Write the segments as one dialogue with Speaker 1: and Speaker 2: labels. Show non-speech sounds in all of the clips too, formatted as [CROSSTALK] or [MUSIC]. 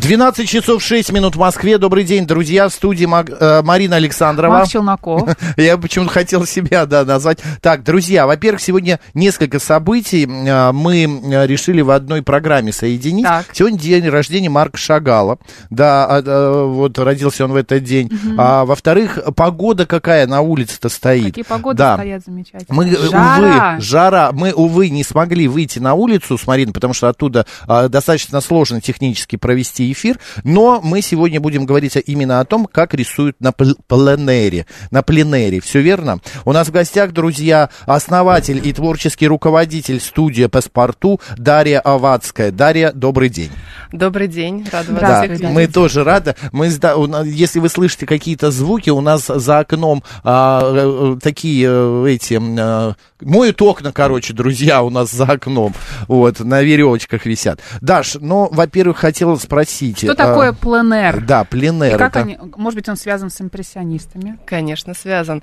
Speaker 1: 12 часов 6 минут в Москве. Добрый день, друзья. В студии Маг- э, Марина Александрова.
Speaker 2: Марк Челноков. [LAUGHS]
Speaker 1: Я почему-то хотел себя, да, назвать. Так, друзья, во-первых, сегодня несколько событий э, мы э, решили в одной программе соединить.
Speaker 2: Так.
Speaker 1: Сегодня день рождения Марка Шагала. Да, а, вот родился он в этот день. А, во-вторых, погода какая на улице-то стоит.
Speaker 2: Какие погоды
Speaker 1: Да.
Speaker 2: стоят замечательно.
Speaker 1: Мы,
Speaker 2: Жара.
Speaker 1: увы, жара, мы, увы, не смогли выйти на улицу с Мариной, потому что оттуда а, достаточно сложно технически провести эфир, но мы сегодня будем говорить именно о том, как рисуют на пл- пленэре, на пленэре, все верно? У нас в гостях, друзья, основатель и творческий руководитель студии «Паспорту» Дарья Авадская. Дарья, добрый день.
Speaker 3: Добрый день, рада вас
Speaker 1: Да,
Speaker 3: видеть.
Speaker 1: мы тоже рады. Мы, нас- если вы слышите какие-то звуки, у нас за окном а, э, такие э, эти а, моют окна, короче, друзья, у нас за окном, вот на веревочках висят. Даш, ну, во-первых, хотела спросить.
Speaker 2: Что
Speaker 1: а,
Speaker 2: такое пленэр?
Speaker 1: Да, пленэр.
Speaker 2: И как
Speaker 1: это-
Speaker 2: они, может быть, он связан с импрессионистами?
Speaker 3: Конечно, связан.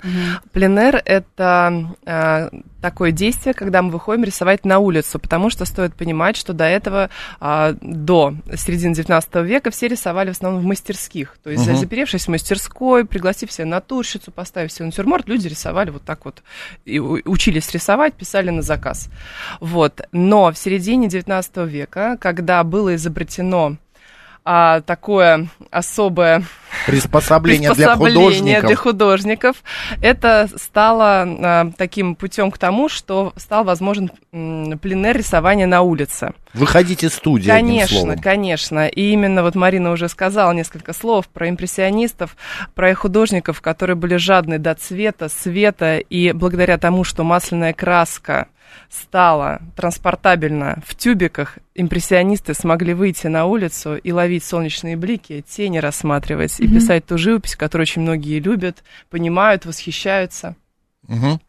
Speaker 3: Пленэр — это э, такое действие, когда мы выходим рисовать на улицу, потому что стоит понимать, что до этого, а, до середины 19 века, все рисовали в основном в мастерских. То есть,
Speaker 1: Мгм.
Speaker 3: заперевшись в мастерской, пригласив себе натурщицу, поставив себе натюрморт, люди рисовали вот так вот, и учились рисовать, писали на заказ. Вот. Но в середине 19 века, когда было изобретено а, такое особое
Speaker 1: Приспособление для
Speaker 3: приспособление
Speaker 1: художников.
Speaker 3: для художников. Это стало а, таким путем к тому, что стал возможен м, пленэр рисования на улице.
Speaker 1: Выходите из студии,
Speaker 3: Конечно, конечно. И именно вот Марина уже сказала несколько слов про импрессионистов, про их художников, которые были жадны до цвета, света, и благодаря тому, что масляная краска стала транспортабельна в тюбиках, импрессионисты смогли выйти на улицу и ловить солнечные блики, тени рассматривать и писать ту живопись, которую очень многие любят, понимают, восхищаются.
Speaker 1: Мгм.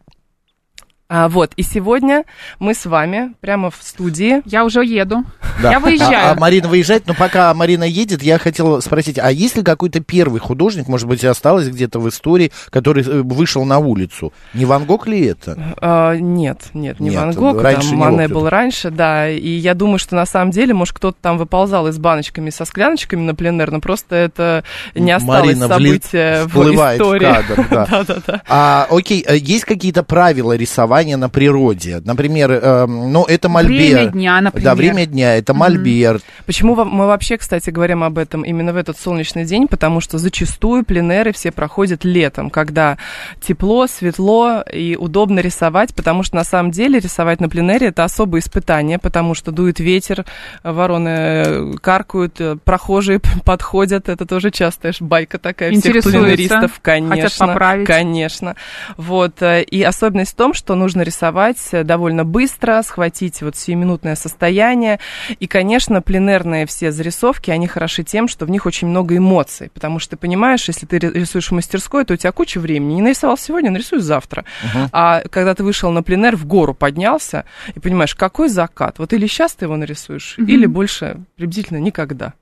Speaker 3: А, вот, и сегодня мы с вами прямо в студии
Speaker 2: Я уже еду.
Speaker 1: Да.
Speaker 2: Я выезжаю.
Speaker 1: А, а Марина выезжает, но пока Марина едет, я хотел спросить, а есть ли какой-то первый художник, может быть, осталось где-то в истории, который э, вышел на улицу? Не Ван Гог ли это?
Speaker 3: А, нет, нет, не
Speaker 1: Нет,
Speaker 3: Ван Гог,
Speaker 1: раньше
Speaker 3: там
Speaker 1: не
Speaker 3: Мане был раньше, да, и я думаю, что на самом деле, может, кто-то там выползал из баночками со скляночками на пленэр, но просто это не осталось
Speaker 1: Марина
Speaker 3: события в
Speaker 1: всплывает в
Speaker 3: истории.
Speaker 1: кадр, да. [LAUGHS]
Speaker 3: Да-да-да.
Speaker 1: А, окей, а есть какие-то правила рисования на природе? Например, эм, ну, это мольберт.
Speaker 2: Время дня, например.
Speaker 1: Да, время дня, это мольберт.
Speaker 3: Почему во- мы вообще, кстати, говорим об этом именно в этот солнечный день? Потому что зачастую пленеры все проходят летом, когда тепло, светло и удобно рисовать, потому что на самом деле рисовать на пленере это особое испытание, потому что дует ветер, вороны э, каркают, э, прохожие [LAUGHS] подходят, это тоже частая байка такая всех пленеристов, конечно,
Speaker 2: хотят поправить.
Speaker 3: конечно. Вот, э, и особенность в том, что нужно рисовать э, довольно быстро, схватить вот сиюминутное состояние, и, конечно, пленерные все зарисовки, они хороши тем, что в них очень много эмоций, потому что ты понимаешь, если ты ри- рисуешь в мастерской, то у тебя куча времени. Не нарисовал сегодня, нарисуй завтра. А когда ты вышел на пленер, в гору поднялся, и понимаешь, какой закат. Вот или сейчас ты его нарисуешь, или больше приблизительно никогда.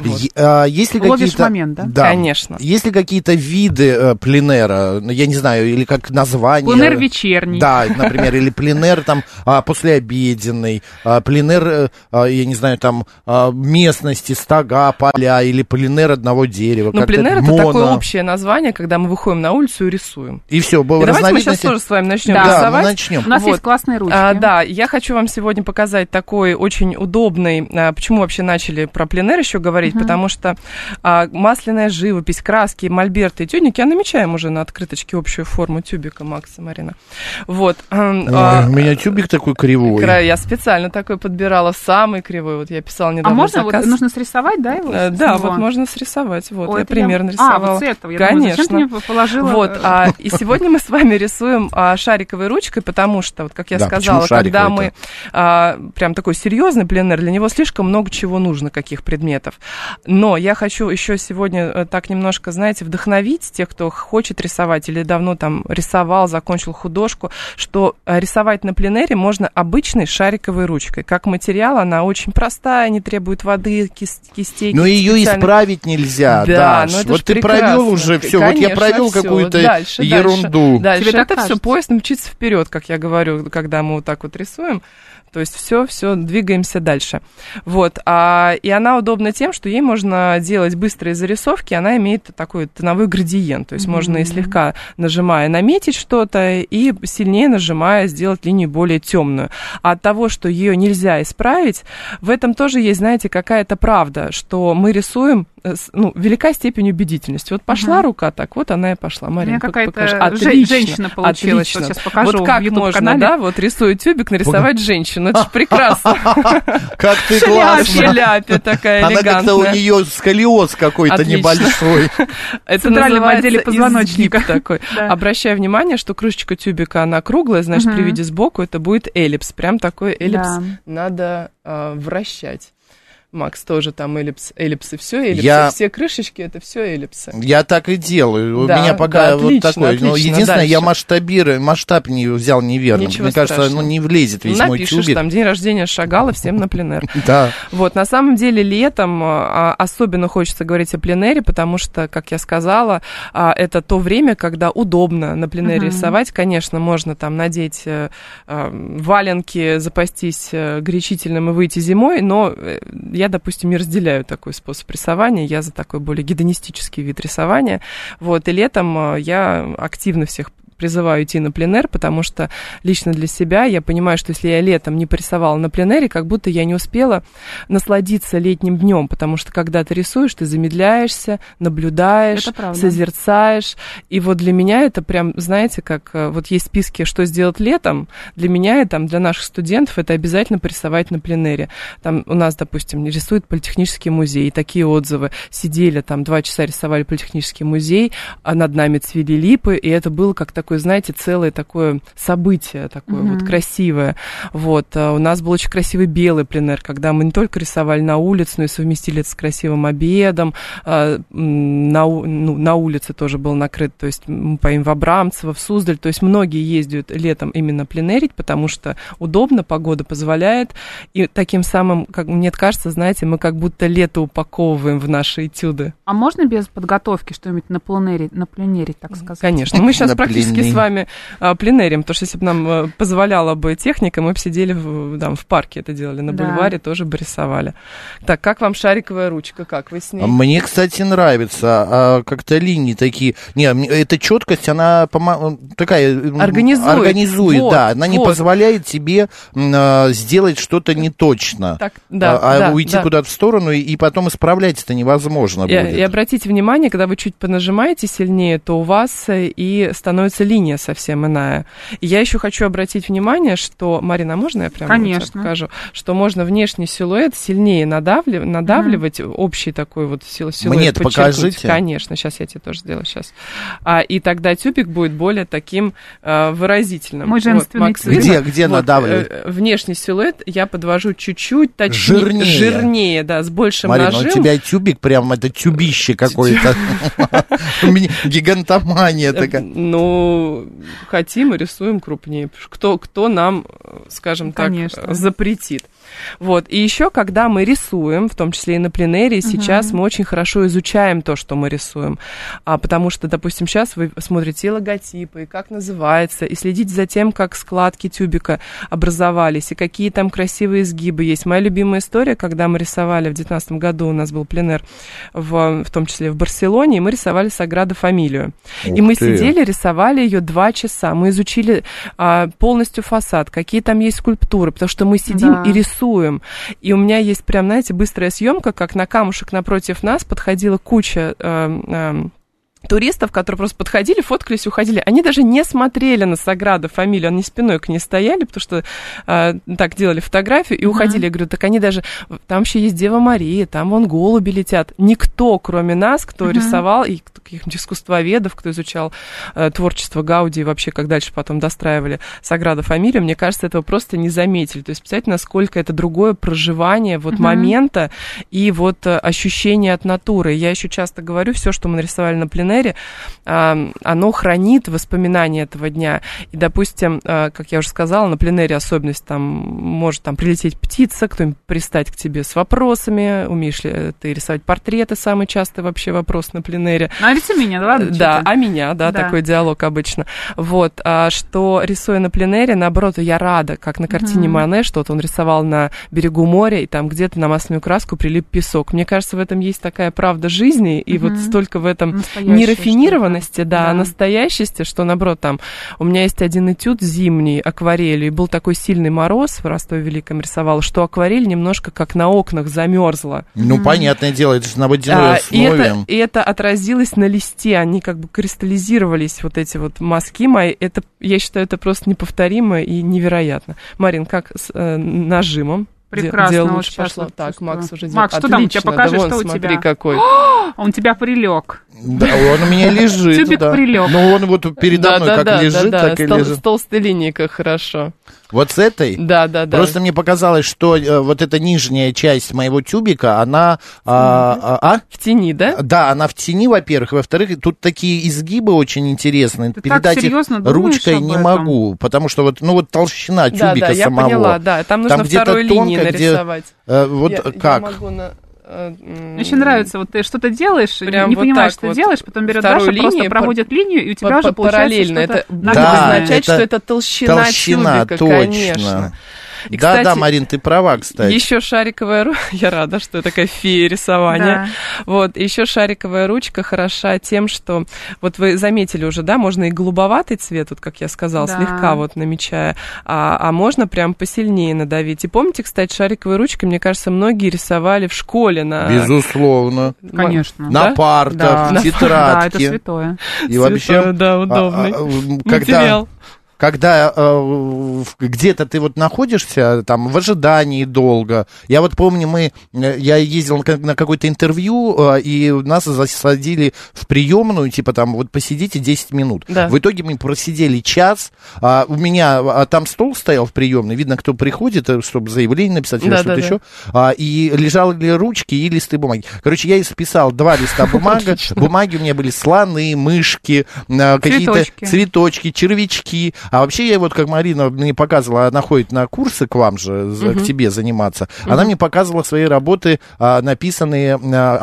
Speaker 3: Вот.
Speaker 1: А, есть ли
Speaker 2: Ловишь
Speaker 1: какие-то...
Speaker 2: момент, да?
Speaker 1: Да.
Speaker 3: Конечно.
Speaker 1: Есть ли какие-то виды э, пленера, я не знаю, или как название?
Speaker 2: Пленэр вечерний.
Speaker 1: Да, например, или пленер там а, послеобеденный, а, пленер, э, я не знаю, там местности, стога, поля, или пленер одного дерева.
Speaker 3: Ну, пленер это
Speaker 1: моно.
Speaker 3: такое общее название, когда мы выходим на улицу и рисуем.
Speaker 1: И все,
Speaker 3: И давайте мы сейчас тоже с вами начнем
Speaker 2: Да,
Speaker 1: мы
Speaker 3: рисовать.
Speaker 1: начнем.
Speaker 2: У нас
Speaker 3: Вот.
Speaker 2: есть классные ручки.
Speaker 3: А, да, я хочу вам сегодня показать такой очень удобный, а, почему вообще начали про пленер еще говорить, потому что а, масляная живопись, краски, мольберты и тюбики, я намечаем уже на открыточке общую форму тюбика Макса Марина. Вот.
Speaker 1: Ой,
Speaker 3: А,
Speaker 1: у меня тюбик такой кривой.
Speaker 3: Кра- Я специально такой подбирала, самый кривой. Вот я писала
Speaker 2: А
Speaker 3: недавно
Speaker 2: можно, вот,
Speaker 3: заказ.
Speaker 2: нужно срисовать, да, его?
Speaker 3: Э, Да,
Speaker 2: него?
Speaker 3: вот можно срисовать. Вот,
Speaker 2: Ой,
Speaker 3: я
Speaker 2: это я-
Speaker 3: примерно
Speaker 2: А,
Speaker 3: рисовала.
Speaker 2: вот с этого. Я думаю, зачем ты
Speaker 3: Конечно.
Speaker 2: мне положила?
Speaker 3: Вот,
Speaker 2: э,
Speaker 3: а, [LAUGHS] и сегодня мы с вами рисуем а, шариковой ручкой, потому что, вот как я
Speaker 1: Да,
Speaker 3: сказала, когда мы а, прям такой серьезный пленер, для него слишком много чего нужно, каких предметов. Но я хочу еще сегодня э, так немножко, знаете, вдохновить тех, кто хочет рисовать или давно там рисовал, закончил художку, что э, рисовать на пленере можно обычной шариковой ручкой. Как материал она очень простая, не требует воды, кис- кистей.
Speaker 1: Но ее исправить нельзя,
Speaker 3: Да,
Speaker 1: Даш.
Speaker 3: ну это
Speaker 1: вот ты
Speaker 3: прекрасно.
Speaker 1: провел уже все. Вот я
Speaker 3: Конечно,
Speaker 1: провел какую-то
Speaker 3: Дальше,
Speaker 1: ерунду.
Speaker 3: Дальше, дальше.
Speaker 2: Тебе так
Speaker 3: это все
Speaker 2: кажется?
Speaker 3: поезд мчится вперед, как я говорю, когда мы вот так вот рисуем. То есть все, все, двигаемся дальше. Вот. А, и она удобна тем, что ей можно делать быстрые зарисовки, она имеет такой тоновой градиент. То есть можно и слегка нажимая наметить что-то, и сильнее нажимая сделать линию более темную. А от того, что ее нельзя исправить, в этом тоже есть, знаете, какая-то правда, что мы рисуем э, ну, велика степень убедительности. Вот пошла рука так, вот она и пошла.
Speaker 2: У
Speaker 3: Марина,
Speaker 2: меня
Speaker 3: пок-
Speaker 2: какая-то
Speaker 3: Отлично,
Speaker 2: женщина получилась. Вот
Speaker 3: отлично.
Speaker 2: сейчас покажу
Speaker 3: Вот как можно, да, вот рисуя тюбик, нарисовать женщину. Это же прекрасно. [LAUGHS]
Speaker 1: Как ты классно.
Speaker 3: шляпе такая
Speaker 1: Она как-то у
Speaker 3: элегантная.
Speaker 1: нее сколиоз какой-то небольшой. [LAUGHS]
Speaker 3: Это
Speaker 2: центральном отделе позвоночника.
Speaker 3: такой. [LAUGHS]
Speaker 2: Да.
Speaker 3: Обращаю внимание, что крышечка тюбика, она круглая, значит, при
Speaker 2: Мгм.
Speaker 3: виде сбоку это будет эллипс. Прям такой эллипс
Speaker 2: Да.
Speaker 3: надо а, вращать. Макс тоже там эллипс, эллипсы, все эллипсы,
Speaker 1: Я-
Speaker 3: все крышечки, это все эллипсы.
Speaker 1: Я так и делаю. У
Speaker 3: Да,
Speaker 1: меня пока
Speaker 3: да,
Speaker 1: вот
Speaker 3: отлично,
Speaker 1: такой. Но
Speaker 3: отлично,
Speaker 1: единственное, я
Speaker 3: дальше.
Speaker 1: масштабирую, масштаб не взял неверно.
Speaker 3: Ничего
Speaker 1: Мне кажется,
Speaker 3: страшного.
Speaker 1: ну не влезет весь мой
Speaker 3: Напишешь
Speaker 1: тюбик.
Speaker 3: там день рождения Шагала всем на пленэр. [LAUGHS]
Speaker 1: Да.
Speaker 3: Вот, на самом деле летом а, особенно хочется говорить о пленэре, потому что, как я сказала, а, это то время, когда удобно на пленэре
Speaker 2: Мгм.
Speaker 3: рисовать. Конечно, можно там надеть э, а, валенки, запастись э, горячительным и выйти зимой, но э, я, допустим, не разделяю такой способ рисования, я за такой более гедонистический вид рисования. Вот, и летом э, я активно всех призываю идти на пленэр, потому что лично для себя я понимаю, что если я летом не порисовала на пленэре, как будто я не успела насладиться летним днем, потому что когда ты рисуешь, ты замедляешься, наблюдаешь, созерцаешь. И вот для меня это прям, знаете, как э, вот есть списки, что сделать летом, для меня и там для наших студентов это обязательно порисовать на пленэре. Там у нас, допустим, рисует политехнический музей, такие отзывы. Сидели там два часа рисовали политехнический музей, а над нами цвели липы, и это было как такое, знаете, целое такое событие, такое
Speaker 2: Мгм.
Speaker 3: вот красивое. Вот. а У нас был очень красивый белый пленэр, когда мы не только рисовали на улице, но и совместили это с красивым обедом. А, На, ну, на улице тоже был накрыт, то есть мы поим в Абрамцево, в Суздаль. То есть многие ездят летом именно пленерить, потому что удобно, погода позволяет. И таким самым, как мне кажется, знаете, мы как будто лето упаковываем в наши этюды.
Speaker 2: А можно без подготовки что-нибудь на пленере, на пленере, так сказать?
Speaker 3: Конечно. Мы сейчас практически
Speaker 1: плены.
Speaker 3: с вами а, пленерим, потому что если бы нам э, позволяла бы техника, мы бы сидели в, там, в парке это делали, на
Speaker 2: Да.
Speaker 3: бульваре тоже бы рисовали. Так, как вам шариковая ручка? Как вы с ней?
Speaker 1: Мне, кстати, нравится. А, как-то линии такие. Не, эта четкость, она пома- такая м,
Speaker 3: Организует.
Speaker 1: организует,
Speaker 3: Вот,
Speaker 1: да. Она не
Speaker 3: вот.
Speaker 1: позволяет тебе а, сделать что-то неточно.
Speaker 3: Так, да,
Speaker 1: а а
Speaker 3: да,
Speaker 1: уйти
Speaker 3: да.
Speaker 1: куда-то в сторону и, и потом исправлять это невозможно
Speaker 3: И,
Speaker 1: будет.
Speaker 3: и обратите внимание, когда вы чуть понажимаете сильнее, то у вас э, и становится линия совсем иная. И я еще хочу обратить внимание, что, Марина, а можно я прямо вот сейчас
Speaker 2: Конечно.
Speaker 3: покажу? Что можно внешний силуэт сильнее надавли- надавливать, общий такой вот сил- силуэт подчеркнуть.
Speaker 1: покажите.
Speaker 3: Конечно, сейчас я тебе тоже сделаю, сейчас. А, и тогда тюбик будет более таким э, выразительным.
Speaker 2: Мой женственный
Speaker 3: Макс,
Speaker 2: тюбик.
Speaker 3: видно?
Speaker 1: Где- где
Speaker 3: Вот,
Speaker 1: надавливать?
Speaker 3: э, внешний силуэт я подвожу чуть-чуть точнее,
Speaker 1: Жирнее.
Speaker 3: жирнее, да, с большим
Speaker 1: Марина,
Speaker 3: нажимом.
Speaker 1: у тебя тюбик прям это тюбище какое-то. [LAUGHS] Гигантомания
Speaker 3: Э,
Speaker 1: такая.
Speaker 3: Ну, хотим и рисуем крупнее. Кто, кто нам, скажем так,
Speaker 2: Конечно.
Speaker 3: э, запретит. Вот. И еще, когда мы рисуем, в том числе и на пленэре, сейчас мы очень хорошо изучаем то, что мы рисуем. А, потому что, допустим, сейчас вы смотрите и логотипы, и как называется, и следите за тем, как складки тюбика образовались, и какие там красивые изгибы есть. Моя любимая история, когда мы рисовали в 2019 году, у нас был пленэр, в, в том числе в Барселоне, и мы рисовали Саграда Фамилию. И
Speaker 1: Ух
Speaker 3: мы
Speaker 1: ты.
Speaker 3: сидели, рисовали ее два часа. Мы изучили а, полностью фасад, какие там есть скульптуры, потому что мы сидим
Speaker 4: Да.
Speaker 3: и рисуем. И у меня есть прям, знаете, быстрая съемка, как на камушек напротив нас подходила куча эм, эм, туристов, которые просто подходили, фоткались, уходили. Они даже не смотрели на Саграду фамилию, они спиной к ней стояли, потому что э, так делали фотографию и уходили. Я говорю, так они даже... Там вообще есть Дева Мария, там вон голуби летят. Никто, кроме нас, кто рисовал, и каких-нибудь искусствоведов, кто изучал э, творчество Гауди и вообще, как дальше потом достраивали Саграду фамилию, мне кажется, этого просто не заметили. То есть, представляете, насколько это другое проживание вот момента и вот э, ощущение от натуры. Я еще часто говорю, все, что мы нарисовали на пленэре, а, оно хранит воспоминания этого дня. И, допустим, а, как я уже сказала, на пленэре особенность, там может там прилететь птица, кто-нибудь пристать к тебе с вопросами, умеешь ли ты рисовать портреты, самый частый вообще вопрос на пленэре.
Speaker 4: Ну, а лицо меня, да ладно?
Speaker 3: Да, а меня, да,
Speaker 4: Да.
Speaker 3: такой диалог обычно. Вот, а, что рисуя на пленэре, наоборот, я рада, как на картине Мане, что вот он рисовал на берегу моря, и там где-то на масляную краску прилип песок. Мне кажется, в этом есть такая правда жизни, и вот столько в этом
Speaker 4: Настоящее
Speaker 3: нерафинированности, да,
Speaker 4: Да.
Speaker 3: настоящести, что, наоборот, там, у меня есть один этюд зимний, акварелью, и был такой сильный мороз в Ростове Великом рисовал, что акварель немножко как на окнах замерзла.
Speaker 1: Ну, понятное дело, это же на водяной
Speaker 3: А, и,
Speaker 1: основе.
Speaker 3: это, и это отразилось на листе, они как бы кристаллизировались, вот эти вот мазки мои. Это, я считаю, это просто неповторимо и невероятно. Марин, как с э, нажимом?
Speaker 4: Прекрасно,
Speaker 3: дело лучше пошло. Так. Макс уже
Speaker 4: Макс,
Speaker 3: делает.
Speaker 4: что там тебя? Покажи,
Speaker 3: да вон,
Speaker 4: что у
Speaker 3: смотри,
Speaker 4: тебя.
Speaker 3: какой. [GASPS]
Speaker 4: Он тебя прилег.
Speaker 1: Да, он у меня лежит.
Speaker 4: Тюбик
Speaker 1: да.
Speaker 4: прилег.
Speaker 1: Ну, он вот передо мной как лежит, так и лежит.
Speaker 3: с толстой линией как хорошо.
Speaker 1: Вот с этой?
Speaker 3: Да, да, да.
Speaker 1: Просто мне показалось, что э, вот эта нижняя часть моего тюбика, она... А, а, а?
Speaker 3: В тени, да?
Speaker 1: Да, она в тени, во-первых. Во-вторых, тут такие изгибы очень интересные.
Speaker 4: Ты так
Speaker 1: Передать их
Speaker 4: серьезно думаешь
Speaker 1: ручкой не
Speaker 4: этом?
Speaker 1: могу, потому что вот, ну вот толщина
Speaker 3: Да,
Speaker 1: тюбика
Speaker 3: да, я
Speaker 1: самого.
Speaker 3: поняла, да. Там нужно
Speaker 1: где-то
Speaker 3: второй линии
Speaker 1: тонко, где,
Speaker 3: нарисовать.
Speaker 1: э, вот
Speaker 3: Я- я
Speaker 1: как?
Speaker 3: могу на-
Speaker 4: Мне очень нравится, вот ты что-то делаешь,
Speaker 3: Прям
Speaker 4: не
Speaker 3: вот
Speaker 4: понимаешь, что
Speaker 3: вот.
Speaker 4: делаешь, потом берет Даша, просто
Speaker 3: линию
Speaker 4: проводит линию, и у тебя уже получается
Speaker 3: параллельно.
Speaker 4: что-то
Speaker 3: Это будет.
Speaker 1: Да,
Speaker 3: означать,
Speaker 1: это
Speaker 3: что это толщина,
Speaker 1: Толщина,
Speaker 3: тюбика,
Speaker 1: точно.
Speaker 3: конечно. И,
Speaker 1: да, да,
Speaker 3: кстати,
Speaker 1: Марин, ты права, кстати.
Speaker 3: Еще шариковая ручка, [LAUGHS] я рада, что я такая фея рисования. Вот, еще шариковая ручка хороша тем, что, вот вы заметили уже, да, можно и голубоватый цвет, вот как я сказала,
Speaker 4: Да.
Speaker 3: слегка вот намечая, а, а можно прям посильнее надавить. И помните, кстати, шариковой ручкой, мне кажется, многие рисовали в школе на...
Speaker 1: Безусловно.
Speaker 4: Конечно.
Speaker 1: На
Speaker 3: Да?
Speaker 1: партах,
Speaker 4: Да.
Speaker 1: в
Speaker 4: Да, [LAUGHS] это
Speaker 1: тетрадке.
Speaker 4: святое.
Speaker 1: И вообще,
Speaker 3: Цветной, да, удобный.
Speaker 1: а, а, когда,
Speaker 3: Материал.
Speaker 1: Когда э, где-то ты вот находишься там в ожидании долго. Я вот помню, мы, э, я ездил на, ка- на какое-то интервью, э, и нас засадили в приемную, типа там вот посидите 10 минут.
Speaker 3: Да.
Speaker 1: В итоге мы просидели час. А у меня а, там стол стоял в приемной, видно, кто приходит, э, чтобы заявление написать или
Speaker 3: Да,
Speaker 1: что-то
Speaker 3: да, да.
Speaker 1: еще. А, и лежали ручки и листы бумаги. Короче, я исписал два листа [LAUGHS] бумаги. Бумаги у меня были слоны, мышки, э, какие-то
Speaker 4: цветочки,
Speaker 1: червячки. А вообще я вот, как Марина мне показывала, она ходит на курсы к вам же, за- к тебе заниматься. Она мне показывала свои работы, а, написанные а,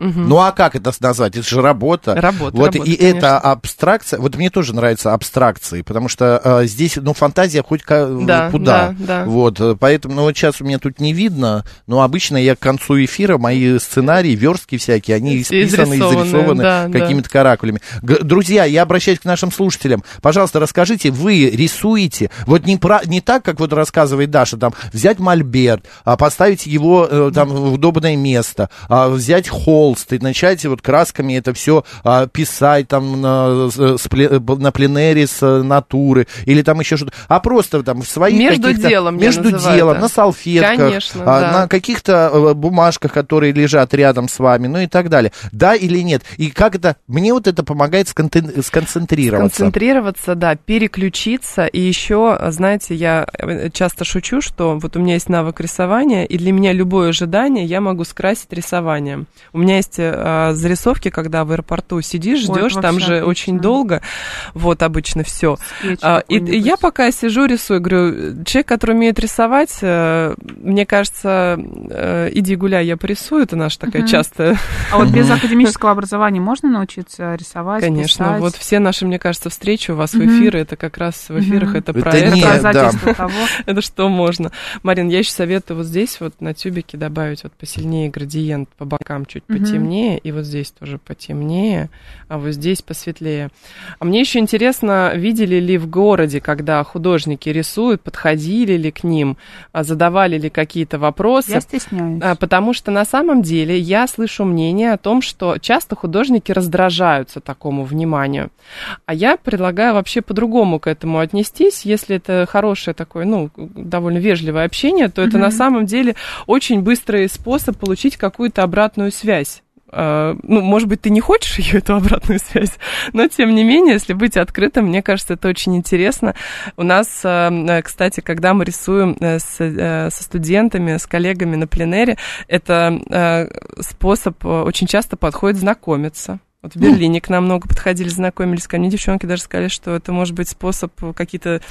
Speaker 1: абстракция. Ну а как это назвать? Это же работа.
Speaker 3: Работа,
Speaker 1: Вот
Speaker 3: работа,
Speaker 1: и
Speaker 3: конечно.
Speaker 1: это абстракция. Вот мне тоже нравятся абстракции, потому что э, здесь, ну, фантазия хоть ка-
Speaker 3: Да,
Speaker 1: куда.
Speaker 3: да, да.
Speaker 1: Вот, э, поэтому, ну, вот сейчас у меня тут не видно, но обычно я к концу эфира, мои сценарии, верстки всякие, они исписаны,
Speaker 3: изрисованы,
Speaker 1: изрисованы
Speaker 3: да, да.
Speaker 1: какими-то каракулями. Г- друзья, я обращаюсь к нашим слушателям. Пожалуйста, расскажите, вы рисуете, вот не, про, не так, как вот рассказывает Даша, там, взять мольберт, а, поставить его э, там в удобное место, а, взять холст и начать вот красками это все писать там на, с- на пленэре с э, натуры или там еще что-то, а просто там в своих
Speaker 3: Между делом
Speaker 1: Между делом,
Speaker 3: это.
Speaker 1: на салфетках,
Speaker 3: Конечно,
Speaker 1: а,
Speaker 3: да.
Speaker 1: на каких-то э, бумажках, которые лежат рядом с вами, ну и так далее. Да или нет? И как это... Мне вот это помогает сконтен- сконцентрироваться.
Speaker 3: Концентрироваться, да, переключиться. И еще, знаете, я э, часто шучу, что вот у меня есть навык рисования, и для меня любое ожидание я могу скрасить рисованием. У меня есть э, зарисовки, когда в аэропорту сидишь, ждешь, там же
Speaker 4: отлично.
Speaker 3: очень долго. Вот обычно все. А, и, и я пока сижу, рисую, говорю, человек, который умеет рисовать, э, мне кажется, э, иди гуляй, я порисую, это наша такая
Speaker 4: Мгм.
Speaker 3: частая
Speaker 4: А вот без академического образования можно научиться рисовать,
Speaker 3: Конечно,
Speaker 4: писать?
Speaker 3: вот все наши, мне кажется, встречи у вас в
Speaker 4: Мгм.
Speaker 3: эфиры, это как раз в эфирах это
Speaker 1: Это
Speaker 3: про
Speaker 1: не-
Speaker 3: это.
Speaker 1: Нет, да.
Speaker 4: того. [LAUGHS]
Speaker 3: Это что можно. Марин, я еще советую вот здесь вот на тюбике добавить вот посильнее градиент по бокам чуть. Потемнее, и вот здесь тоже потемнее, а вот здесь посветлее. А мне еще интересно, видели ли в городе, когда художники рисуют, подходили ли к ним, а задавали ли какие-то вопросы?
Speaker 4: Я стесняюсь.
Speaker 3: А, Потому что на самом деле я слышу мнение о том, что часто художники раздражаются такому вниманию. А я предлагаю вообще по-другому к этому отнестись. Если это хорошее такое, ну, довольно вежливое общение, то это на самом деле очень быстрый способ получить какую-то обратную связь. А, Ну, может быть, ты не хочешь ее, эту обратную связь, но тем не менее, если быть открытым, мне кажется, это очень интересно. У нас, э, кстати, когда мы рисуем э, с, э, со студентами, с коллегами на пленэре, это способ очень часто подходит знакомиться. Вот в Берлине к нам много подходили, знакомились. Ко мне девчонки даже сказали, что это может быть способ какие-то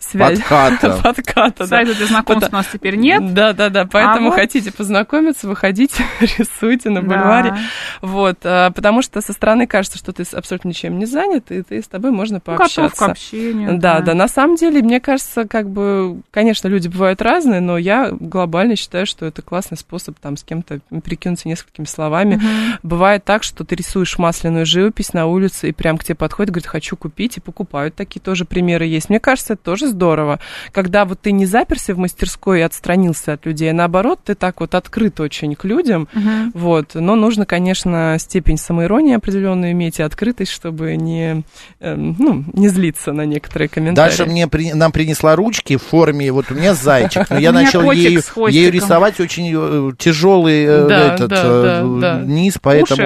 Speaker 3: связи.
Speaker 1: Подката. [LAUGHS]
Speaker 3: Подката, да.
Speaker 4: Сайта для знакомств у нас теперь нет.
Speaker 3: Да, да, да. Поэтому
Speaker 4: вот-
Speaker 3: хотите познакомиться, выходите, [LAUGHS] рисуйте на
Speaker 4: Да.
Speaker 3: бульваре. Вот, а, потому что со стороны кажется, что ты абсолютно ничем не занят, и ты, с тобой можно
Speaker 4: Ну, Готов к
Speaker 3: пообщаться.
Speaker 4: общению.
Speaker 3: Да, да, на самом деле, мне кажется, как бы, конечно, люди бывают разные, но я глобально считаю, что это классный способ там с кем-то перекинуться несколькими словами. Бывает так, что ты рисуешь масляную живопись на улице, и прям к тебе подходит, говорит, хочу купить, и покупают. Такие тоже примеры есть. Мне кажется, это тоже здорово. Когда вот ты не заперся в мастерской и отстранился от людей, а наоборот, ты так вот открыт очень к людям, вот. Но нужно, конечно, степень самоиронии определенную иметь и открытость, чтобы не, эм, ну, не злиться на некоторые комментарии.
Speaker 1: Даша мне при- нам принесла ручки в форме, вот у меня зайчик, но я [LAUGHS] начал ею, рисовать очень э, тяжелый э,
Speaker 3: Да,
Speaker 1: этот
Speaker 3: да,
Speaker 1: э,
Speaker 3: да,
Speaker 1: низ, поэтому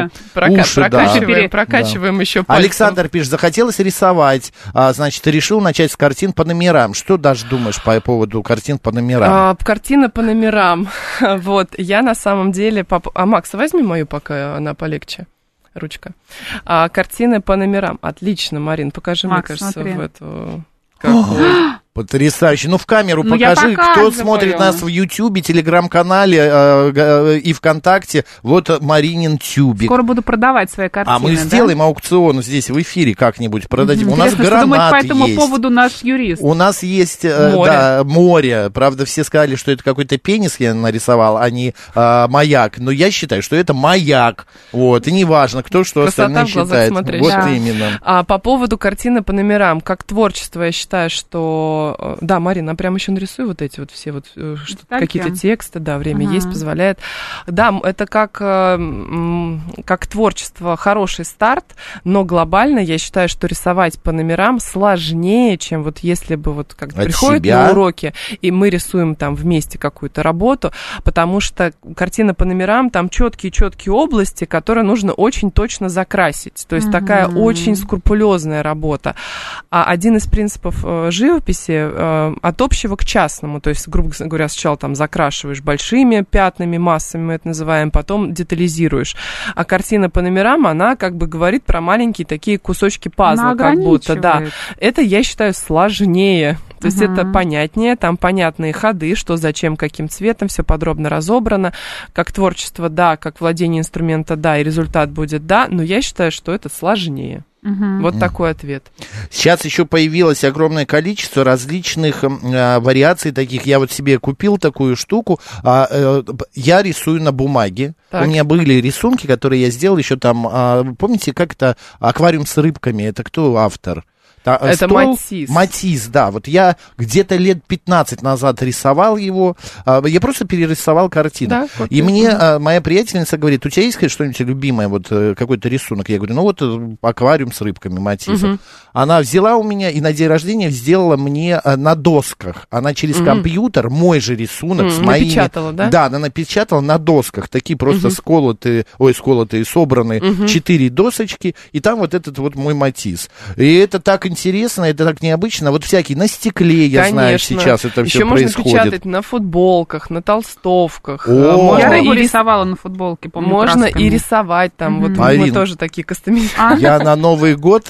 Speaker 4: уши,
Speaker 1: да.
Speaker 3: Прокачиваем,
Speaker 4: Да.
Speaker 3: прокачиваем еще пальцем.
Speaker 1: Александр пишет, захотелось рисовать, а, значит, ты решил начать с картин по номерам. Что даже думаешь по поводу картин по номерам?
Speaker 3: А, картина по номерам. [LAUGHS] вот, я на самом деле... поп- А, Макс, возьми мою, пока она полегче. Ручка. А, картины по номерам. Отлично, Марин, покажи, мне
Speaker 4: Макс,
Speaker 3: кажется,
Speaker 4: смотри.
Speaker 3: в эту... какую. [GASPS]
Speaker 1: Потрясающе. Ну, в камеру
Speaker 4: Ну,
Speaker 1: покажи, кто смотрит нас в Ютьюбе, Телеграм-канале э, г- и ВКонтакте. Вот Маринин тюбик.
Speaker 4: Скоро буду продавать свои картины.
Speaker 1: А мы
Speaker 4: да?
Speaker 1: сделаем аукцион здесь в эфире как-нибудь продадим. У нас
Speaker 4: Интересно, что думает
Speaker 1: гранат
Speaker 4: по этому
Speaker 1: есть.
Speaker 4: поводу наш юрист.
Speaker 1: У нас есть э,
Speaker 3: Море.
Speaker 1: Да, море. Правда, все сказали, что это какой-то пенис я нарисовал, а не э, маяк. Но я считаю, что это маяк. Вот. И неважно, кто что
Speaker 3: Красота
Speaker 1: остальные
Speaker 3: в глазах
Speaker 1: считает.
Speaker 3: смотрящего.
Speaker 1: Вот
Speaker 4: Да.
Speaker 1: именно.
Speaker 3: А по поводу картины по номерам, как творчество, я считаю, что... э, Да, Марина, прям еще нарисуй вот эти вот все вот э, какие-то тексты, да, время
Speaker 4: Ага.
Speaker 3: есть, позволяет. Да, это как, э, как творчество хороший старт, но глобально я считаю, что рисовать по номерам сложнее, чем вот если бы вот как приходят
Speaker 1: себя?
Speaker 3: на уроки, и мы рисуем там вместе какую-то работу, потому что картина по номерам, там четкие-четкие области, которые нужно очень точно закрасить. То есть такая очень скрупулезная работа. А один из принципов живописи э, от общего к частному, то есть, грубо говоря, сначала там закрашиваешь большими пятнами, массами мы это называем, потом детализируешь. А картина по номерам, она как бы говорит про маленькие такие кусочки пазла,
Speaker 4: Она
Speaker 3: как будто, да. Это, я считаю, сложнее. То есть
Speaker 4: Мгм.
Speaker 3: это понятнее, там понятные ходы, что зачем, каким цветом, все подробно разобрано. Как творчество, да, как владение инструмента, да, и результат будет, да, но я считаю, что это сложнее.
Speaker 4: Мгм.
Speaker 3: Вот такой ответ.
Speaker 1: Сейчас еще появилось огромное количество различных а, вариаций таких. Я вот себе купил такую штуку. а, э, я рисую на бумаге.
Speaker 3: Так.
Speaker 1: У меня были рисунки, которые я сделал еще там. а, помните, как это аквариум с рыбками? Это кто автор? Та-
Speaker 3: Это Матисс.
Speaker 1: Матисс, да. Вот я где-то лет 15 назад рисовал его. а, я просто перерисовал картину.
Speaker 3: Да,
Speaker 1: И
Speaker 3: копию.
Speaker 1: мне а, моя приятельница говорит, у тебя есть что-нибудь любимое, вот э, какой-то рисунок? Я говорю, ну вот э, аквариум с рыбками Матисса.
Speaker 3: Мгм.
Speaker 1: Она взяла у меня и на день рождения сделала мне на досках. Она через
Speaker 3: Мгм.
Speaker 1: компьютер мой же рисунок
Speaker 3: М,
Speaker 1: с моими...
Speaker 3: напечатала, да?
Speaker 1: Да, она напечатала на досках. Такие просто сколотые, ой, сколотые, собранные четыре досочки. И там вот этот вот мой Матисс. И это так интересно, это так необычно. Вот всякие на стекле, я знаю,
Speaker 3: Конечно.
Speaker 1: сейчас это
Speaker 3: Еще
Speaker 1: все
Speaker 3: можно
Speaker 1: происходит.
Speaker 3: печатать на футболках, на толстовках.
Speaker 1: О!
Speaker 3: А, можно
Speaker 4: Я
Speaker 3: и
Speaker 4: рисовала на футболке, помню,
Speaker 3: Можно и
Speaker 4: красками.
Speaker 3: рисовать там. Вот мы
Speaker 1: Марин.
Speaker 3: тоже такие кастомизации.
Speaker 4: А?
Speaker 1: Я на Новый год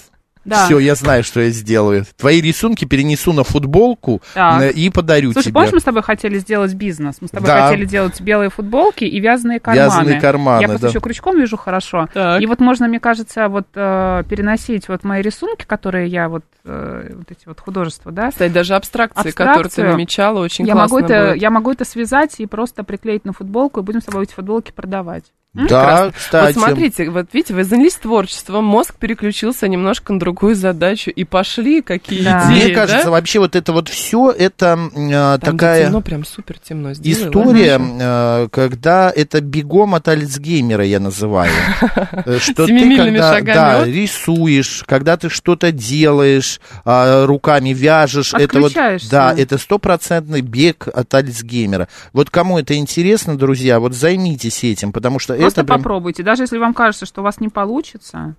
Speaker 4: Да.
Speaker 1: Все, я знаю, что я сделаю. Твои рисунки перенесу на футболку
Speaker 4: Так.
Speaker 1: и подарю
Speaker 4: Слушай,
Speaker 1: тебе.
Speaker 4: помнишь, мы с тобой хотели сделать бизнес? Мы с тобой
Speaker 1: Да.
Speaker 4: хотели делать белые футболки и вязаные карманы.
Speaker 1: Вязаные карманы,
Speaker 4: Я просто
Speaker 1: да.
Speaker 4: еще крючком вяжу хорошо.
Speaker 3: Так.
Speaker 4: И вот можно, мне кажется, вот э, переносить вот мои рисунки, которые я вот, э, вот эти вот художества, да,
Speaker 3: Кстати, даже абстракции, которые ты
Speaker 4: Абстракцию.
Speaker 3: намечала, очень
Speaker 4: я могу,
Speaker 3: классно
Speaker 4: это,
Speaker 3: будет.
Speaker 4: я могу это связать и просто приклеить на футболку, и будем с тобой эти футболки продавать.
Speaker 1: Да, кстати.
Speaker 3: Вот смотрите, вот видите, вы занялись творчеством, мозг переключился немножко на другую задачу, и пошли какие
Speaker 4: Да.
Speaker 3: идеи,
Speaker 1: Мне кажется,
Speaker 3: да?
Speaker 1: вообще вот это вот все, это э,
Speaker 3: Там,
Speaker 1: такая...
Speaker 3: темно, прям супер темно. Сделай,
Speaker 1: История, э, когда это бегом от Альцгеймера, я называю. [LAUGHS] Э, Что ты когда да, рисуешь, когда ты что-то делаешь, а, руками вяжешь, это вот, да, это стопроцентный бег от Альцгеймера. Вот кому это интересно, друзья, вот займитесь этим, потому что
Speaker 4: Просто
Speaker 1: это прям-
Speaker 4: попробуйте. Даже если вам кажется, что у вас не получится,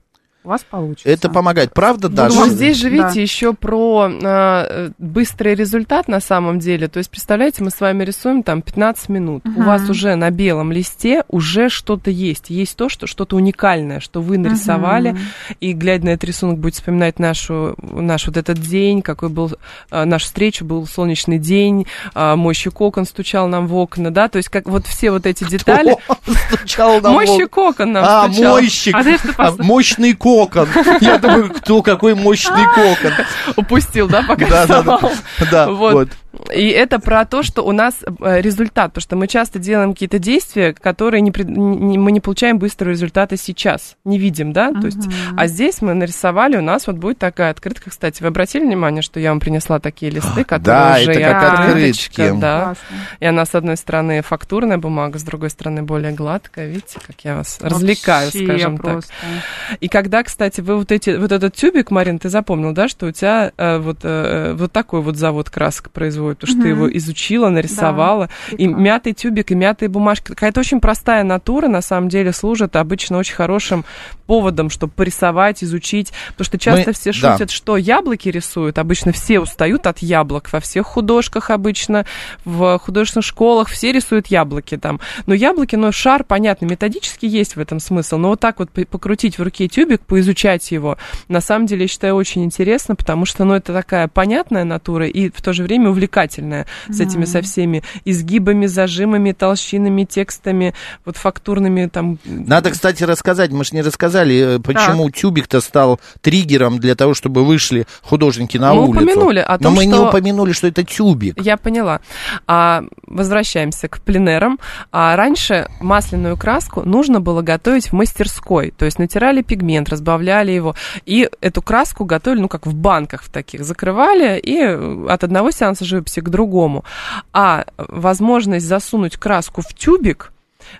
Speaker 4: у вас получится.
Speaker 1: это помогает. Правда,
Speaker 3: Ну,
Speaker 1: Даша?
Speaker 3: вот здесь же,
Speaker 4: Да.
Speaker 3: видите, еще про а, быстрый результат на самом деле. То есть, представляете, мы с вами рисуем там 15 минут. У
Speaker 4: Мгм.
Speaker 3: вас уже на белом листе уже что-то есть. Есть то, что что-то уникальное, что вы нарисовали.
Speaker 4: Мгм.
Speaker 3: И, глядя на этот рисунок, будет вспоминать нашу, наш вот этот день, какой был, а, нашу встречу, был солнечный день, а, мой кокон стучал нам в окна, да, то есть как вот все вот эти детали. [LAUGHS]
Speaker 1: Стучал на
Speaker 3: Мой
Speaker 1: лоб.
Speaker 3: кокон нам
Speaker 1: А,
Speaker 3: стучал.
Speaker 1: мойщик.
Speaker 4: А
Speaker 1: А, Мощный кокон. Я думаю, кто какой мощный кокон. [LAUGHS]
Speaker 3: Упустил, да, пока
Speaker 1: Да, да? Да,
Speaker 3: Вот. И это про то, что у нас э, результат, потому что мы часто делаем какие-то действия, которые не, не- мы не получаем быстрого результата сейчас, не видим, да, то есть, а здесь мы нарисовали, у нас вот будет такая открытка, кстати, вы обратили внимание, что я вам принесла такие листы, которые
Speaker 1: Да,
Speaker 3: уже
Speaker 1: это
Speaker 3: и
Speaker 1: как
Speaker 3: открыточка, да,
Speaker 4: Классно.
Speaker 3: и она с одной стороны фактурная бумага, с другой стороны более гладкая, видите, как я вас развлекаю, скажем так. И когда, кстати, вы вот эти, вот этот тюбик, Марин, ты запомнил, да, что у тебя э, вот, э, вот такой вот завод красок производит, потому что ты
Speaker 4: Мгм.
Speaker 3: его изучила, нарисовала. и
Speaker 4: прекрасно.
Speaker 3: мятый тюбик, и мятые бумажки. Какая-то очень простая натура, на самом деле, служит обычно очень хорошим поводом, чтобы порисовать, изучить. Потому что часто
Speaker 1: Мы-
Speaker 3: все
Speaker 1: да.
Speaker 3: шутят, что яблоки рисуют. Обычно все устают от яблок. Во всех художках обычно, в художественных школах все рисуют яблоки там. Но яблоки, ну, шар, понятно, методически есть в этом смысл. Но вот так вот по- покрутить в руке тюбик, поизучать его, на самом деле, я считаю, очень интересно, потому что, ну, это такая понятная натура и в то же время увлекательная с этими со всеми изгибами, зажимами, толщинами, текстами, вот фактурными там.
Speaker 1: Надо, кстати, рассказать, мы же не рассказали, э, почему тюбик-то стал триггером для того, чтобы вышли художники на
Speaker 3: Мы
Speaker 1: улицу.
Speaker 3: упомянули о
Speaker 1: Но
Speaker 3: том,
Speaker 1: мы не
Speaker 3: что-
Speaker 1: упомянули, что это тюбик.
Speaker 3: Я поняла. А, возвращаемся к пленерам. А, раньше масляную краску нужно было готовить в мастерской. То есть натирали пигмент, разбавляли его. И эту краску готовили, ну, как в банках в таких. Закрывали и э, от одного сеанса живописи к другому. А возможность засунуть краску в тюбик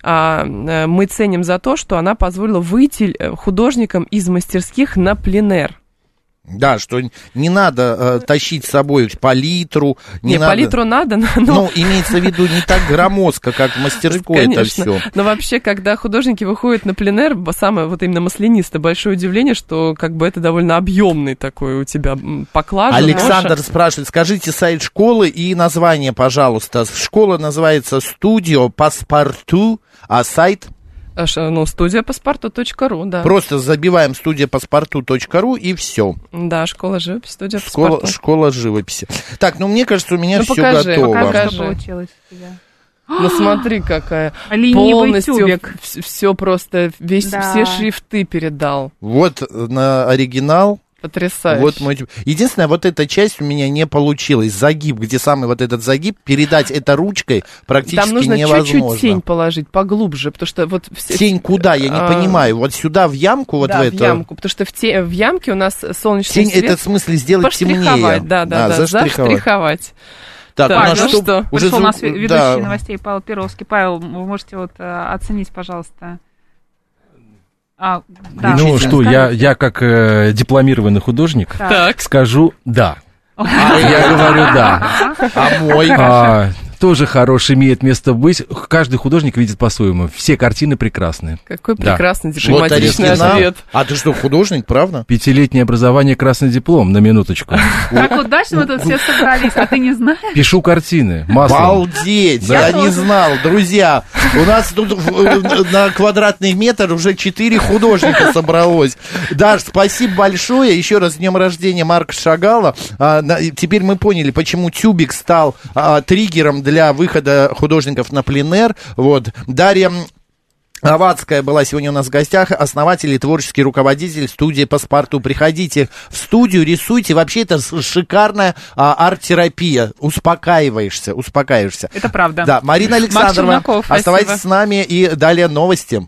Speaker 3: а, э, мы ценим за то, что она позволила выйти э, художникам из мастерских на пленер.
Speaker 1: Да, что не надо э, тащить с собой палитру. Не,
Speaker 3: Не,
Speaker 1: надо...
Speaker 3: палитру надо, но...
Speaker 1: Ну, имеется в виду не так громоздко, как в мастерской это
Speaker 3: Конечно.
Speaker 1: все.
Speaker 3: Но вообще, когда художники выходят на пленэр, б- самое вот именно маслянистое, большое удивление, что как бы это довольно объемный такой у тебя поклажа.
Speaker 1: Александр
Speaker 3: ноша.
Speaker 1: спрашивает, скажите сайт школы и название, пожалуйста. Школа называется Студио Паспорту, а сайт
Speaker 3: Ну, студия паспорту.ру, да.
Speaker 1: просто забиваем студияпаспорту.ру и все.
Speaker 3: Да, школа живописи, студия
Speaker 1: Школа,
Speaker 3: паспорту.
Speaker 1: школа живописи. Так, ну мне кажется, у меня
Speaker 3: Ну,
Speaker 1: все
Speaker 3: покажи,
Speaker 1: готово.
Speaker 4: Покажи,
Speaker 3: Покажи.
Speaker 4: что получилось у тебя.
Speaker 3: Ну, смотри, какая. [GASPS]
Speaker 4: Ленивый
Speaker 3: Полностью
Speaker 4: тюбик.
Speaker 3: все просто, весь,
Speaker 4: Да.
Speaker 3: все шрифты передал.
Speaker 1: Вот на оригинал.
Speaker 3: Потрясающе.
Speaker 1: Вот мой... Единственное, вот эта часть у меня не получилась. Загиб, где самый вот этот загиб, передать это ручкой практически
Speaker 3: Там нужно
Speaker 1: невозможно.
Speaker 3: чуть-чуть тень положить поглубже, потому что вот... все-
Speaker 1: Тень куда? Я не
Speaker 3: А,
Speaker 1: понимаю. Вот сюда в ямку, вот
Speaker 3: да,
Speaker 1: в
Speaker 3: в
Speaker 1: эту.
Speaker 3: ямку, потому что в, те- в ямке у нас солнечный
Speaker 1: Тень
Speaker 3: свет.
Speaker 1: это в смысле сделать темнее.
Speaker 3: Да, да,
Speaker 1: А,
Speaker 3: да,
Speaker 1: заштриховать.
Speaker 3: заштриховать.
Speaker 1: Так,
Speaker 3: Так,
Speaker 1: у нас
Speaker 3: ну
Speaker 1: что?
Speaker 3: что?
Speaker 1: Уже
Speaker 4: Пришел у
Speaker 1: звук-
Speaker 4: нас ве- ведущий
Speaker 1: да.
Speaker 4: новостей Павел Перовский. Павел, вы можете вот э, оценить, пожалуйста. А, да.
Speaker 5: ну что, я, я как э, дипломированный художник
Speaker 4: Так.
Speaker 3: Так.
Speaker 5: скажу да. [LAUGHS] Я говорю да.
Speaker 1: А мой?
Speaker 5: Тоже хороший имеет место быть. Каждый художник видит по-своему. Все картины прекрасные.
Speaker 3: Какой
Speaker 5: Да.
Speaker 3: прекрасный
Speaker 1: Вот
Speaker 3: дипломатичный
Speaker 1: оригинал.
Speaker 3: ответ.
Speaker 1: А ты что, художник, правда?
Speaker 5: Пятилетнее образование, красный диплом, на минуточку.
Speaker 4: Как удачно мы тут все собрались, а ты не знаешь?
Speaker 5: Пишу картины маслом.
Speaker 1: Балдеть! Я не знал, друзья. У нас тут в- на квадратный метр уже четыре художника собралось. Даш, спасибо большое. Еще раз с днем рождения Марка Шагала. А, Теперь мы поняли, почему тюбик стал а, триггером для выхода художников на пленэр. Вот. Дарья Авадская была сегодня у нас в гостях, основатель и творческий руководитель студии «Паспорту». Приходите в студию, рисуйте. Вообще это шикарная а, арт-терапия. Успокаиваешься, успокаиваешься.
Speaker 4: Это правда.
Speaker 1: Да, Марина Александровна,
Speaker 4: спасибо.
Speaker 1: оставайтесь с нами и далее новости.